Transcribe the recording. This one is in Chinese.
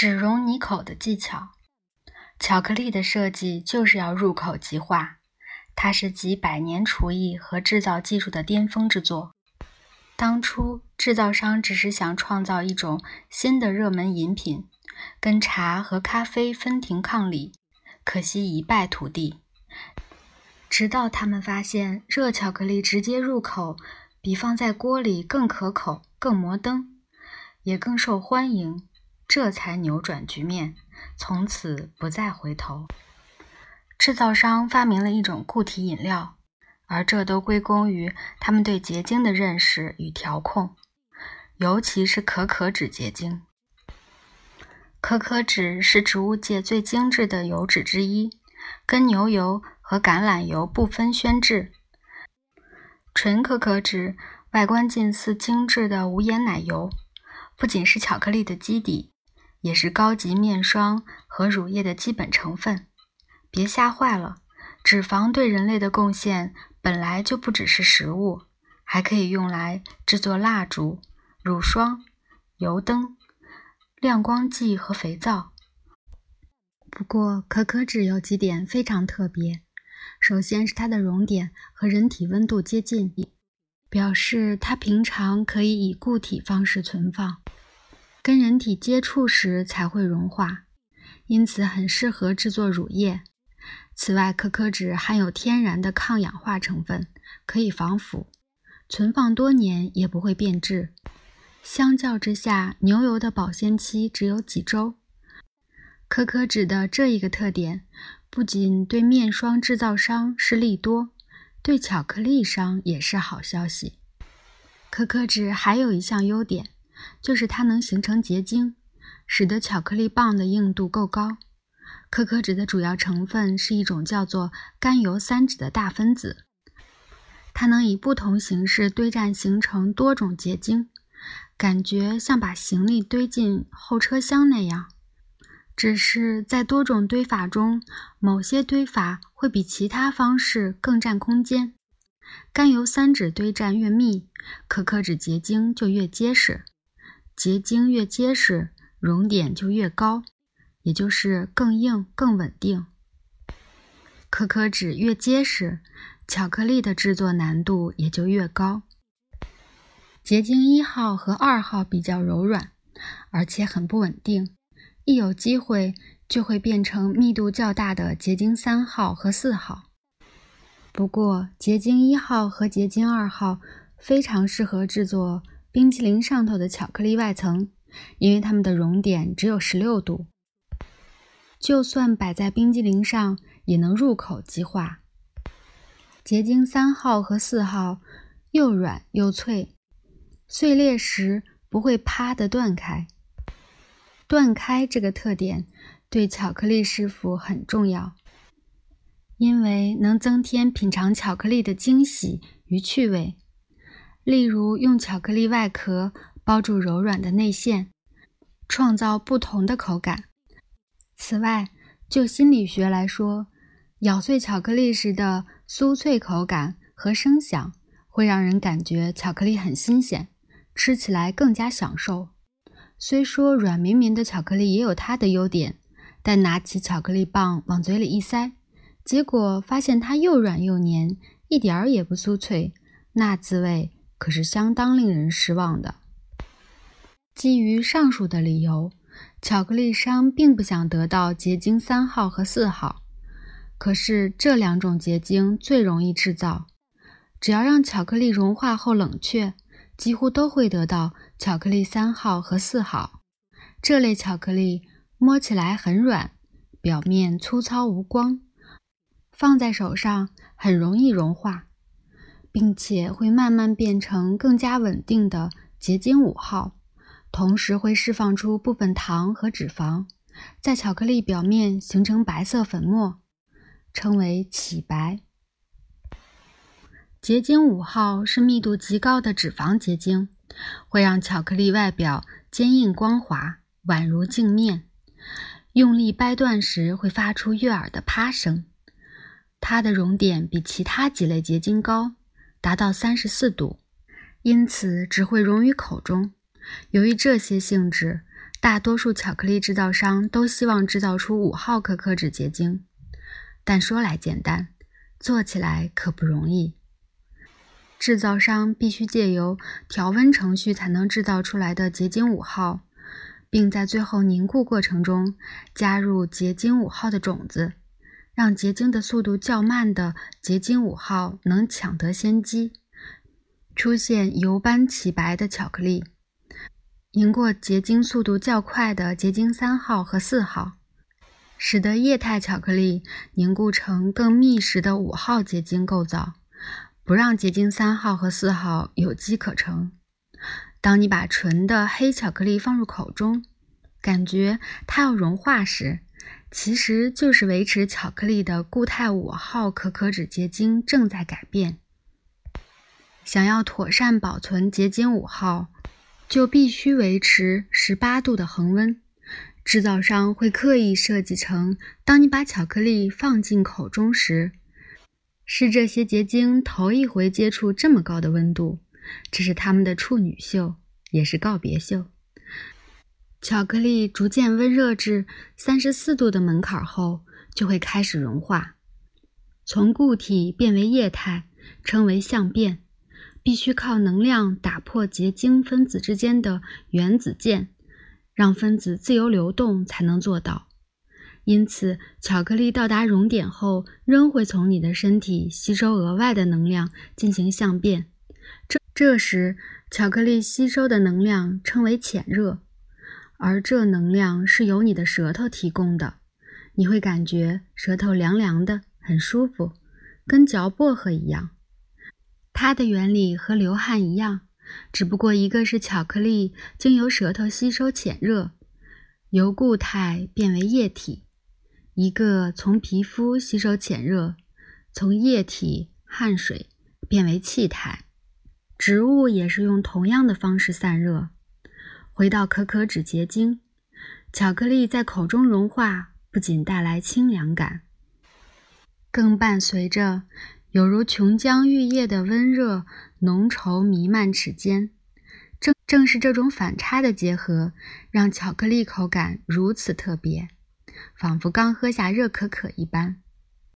只溶你口的技巧，巧克力的设计就是要入口即化，它是集百年厨艺和制造技术的巅峰之作。当初制造商只是想创造一种新的热门饮品，跟茶和咖啡分庭抗礼，可惜一败涂地。直到他们发现热巧克力直接入口，比放在锅里更可口、更摩登，也更受欢迎。这才扭转局面，从此不再回头。制造商发明了一种固体饮料，而这都归功于他们对结晶的认识与调控，尤其是可可脂结晶。可可脂是植物界最精致的油脂之一，跟牛油和橄榄油不分轩轾。纯可可脂外观近似精致的无盐奶油，不仅是巧克力的基底。也是高级面霜和乳液的基本成分。别吓坏了，脂肪对人类的贡献本来就不只是食物，还可以用来制作蜡烛、乳霜、油灯、亮光剂和肥皂。不过，可可脂有几点非常特别。首先是它的熔点和人体温度接近，表示它平常可以以固体方式存放。跟人体接触时才会融化，因此很适合制作乳液。此外，可可脂含有天然的抗氧化成分，可以防腐，存放多年也不会变质。相较之下，牛油的保鲜期只有几周。可可脂的这一个特点，不仅对面霜制造商是利多，对巧克力商也是好消息。可可脂还有一项优点。就是它能形成结晶，使得巧克力棒的硬度够高。可可脂的主要成分是一种叫做甘油三酯的大分子，它能以不同形式堆栈形成多种结晶，感觉像把行李堆进后车厢那样。只是在多种堆法中，某些堆法会比其他方式更占空间。甘油三酯堆栈越密，可可脂结晶就越结实。结晶越结实，熔点就越高，也就是更硬、更稳定。可可脂越结实，巧克力的制作难度也就越高。结晶一号和二号比较柔软，而且很不稳定，一有机会就会变成密度较大的结晶三号和四号。不过，结晶一号和结晶二号非常适合制作。冰淇淋上头的巧克力外层，因为它们的熔点只有十六度，就算摆在冰激凌上也能入口即化。结晶三号和四号又软又脆，碎裂时不会啪的断开。断开这个特点对巧克力师傅很重要，因为能增添品尝巧克力的惊喜与趣味。例如，用巧克力外壳包住柔软的内馅，创造不同的口感。此外，就心理学来说，咬碎巧克力时的酥脆口感和声响，会让人感觉巧克力很新鲜，吃起来更加享受。虽说软绵绵的巧克力也有它的优点，但拿起巧克力棒往嘴里一塞，结果发现它又软又黏，一点儿也不酥脆，那滋味。可是相当令人失望的。基于上述的理由，巧克力商并不想得到结晶三号和四号。可是这两种结晶最容易制造，只要让巧克力融化后冷却，几乎都会得到巧克力三号和四号。这类巧克力摸起来很软，表面粗糙无光，放在手上很容易融化。并且会慢慢变成更加稳定的结晶五号，同时会释放出部分糖和脂肪，在巧克力表面形成白色粉末，称为起白。结晶五号是密度极高的脂肪结晶，会让巧克力外表坚硬光滑，宛如镜面。用力掰断时会发出悦耳的啪声。它的熔点比其他几类结晶高。达到三十四度，因此只会溶于口中。由于这些性质，大多数巧克力制造商都希望制造出五号可可脂结晶，但说来简单，做起来可不容易。制造商必须借由调温程序才能制造出来的结晶五号，并在最后凝固过程中加入结晶五号的种子，让结晶的速度较慢的结晶五号能抢得先机，出现油斑起白的巧克力。赢过结晶速度较快的结晶三号和四号，使得液态巧克力凝固成更密实的五号结晶构造，不让结晶三号和四号有机可乘。当你把纯的黑巧克力放入口中，感觉它要融化时，其实就是维持巧克力的固态五号可可脂结晶正在改变。想要妥善保存结晶五号。就必须维持十八度的恒温。制造商会刻意设计成，当你把巧克力放进口中时，是这些结晶头一回接触这么高的温度。这是他们的处女秀，也是告别秀。巧克力逐渐温热至三十四度的门槛后，就会开始融化，从固体变为液态，称为相变。必须靠能量打破结晶分子之间的原子键，让分子自由流动才能做到。因此，巧克力到达熔点后，仍会从你的身体吸收额外的能量进行相变。这这时，巧克力吸收的能量称为潜热，而这能量是由你的舌头提供的。你会感觉舌头凉凉的，很舒服，跟嚼薄荷一样。它的原理和流汗一样，只不过一个是巧克力经由舌头吸收潜热，由固态变为液体；一个从皮肤吸收潜热，从液体汗水变为气态。植物也是用同样的方式散热。回到可可脂结晶，巧克力在口中融化，不仅带来清凉感，更伴随着。有如琼浆玉液的温热浓稠弥漫齿间，正正是这种反差的结合，让巧克力口感如此特别，仿佛刚喝下热可可一般。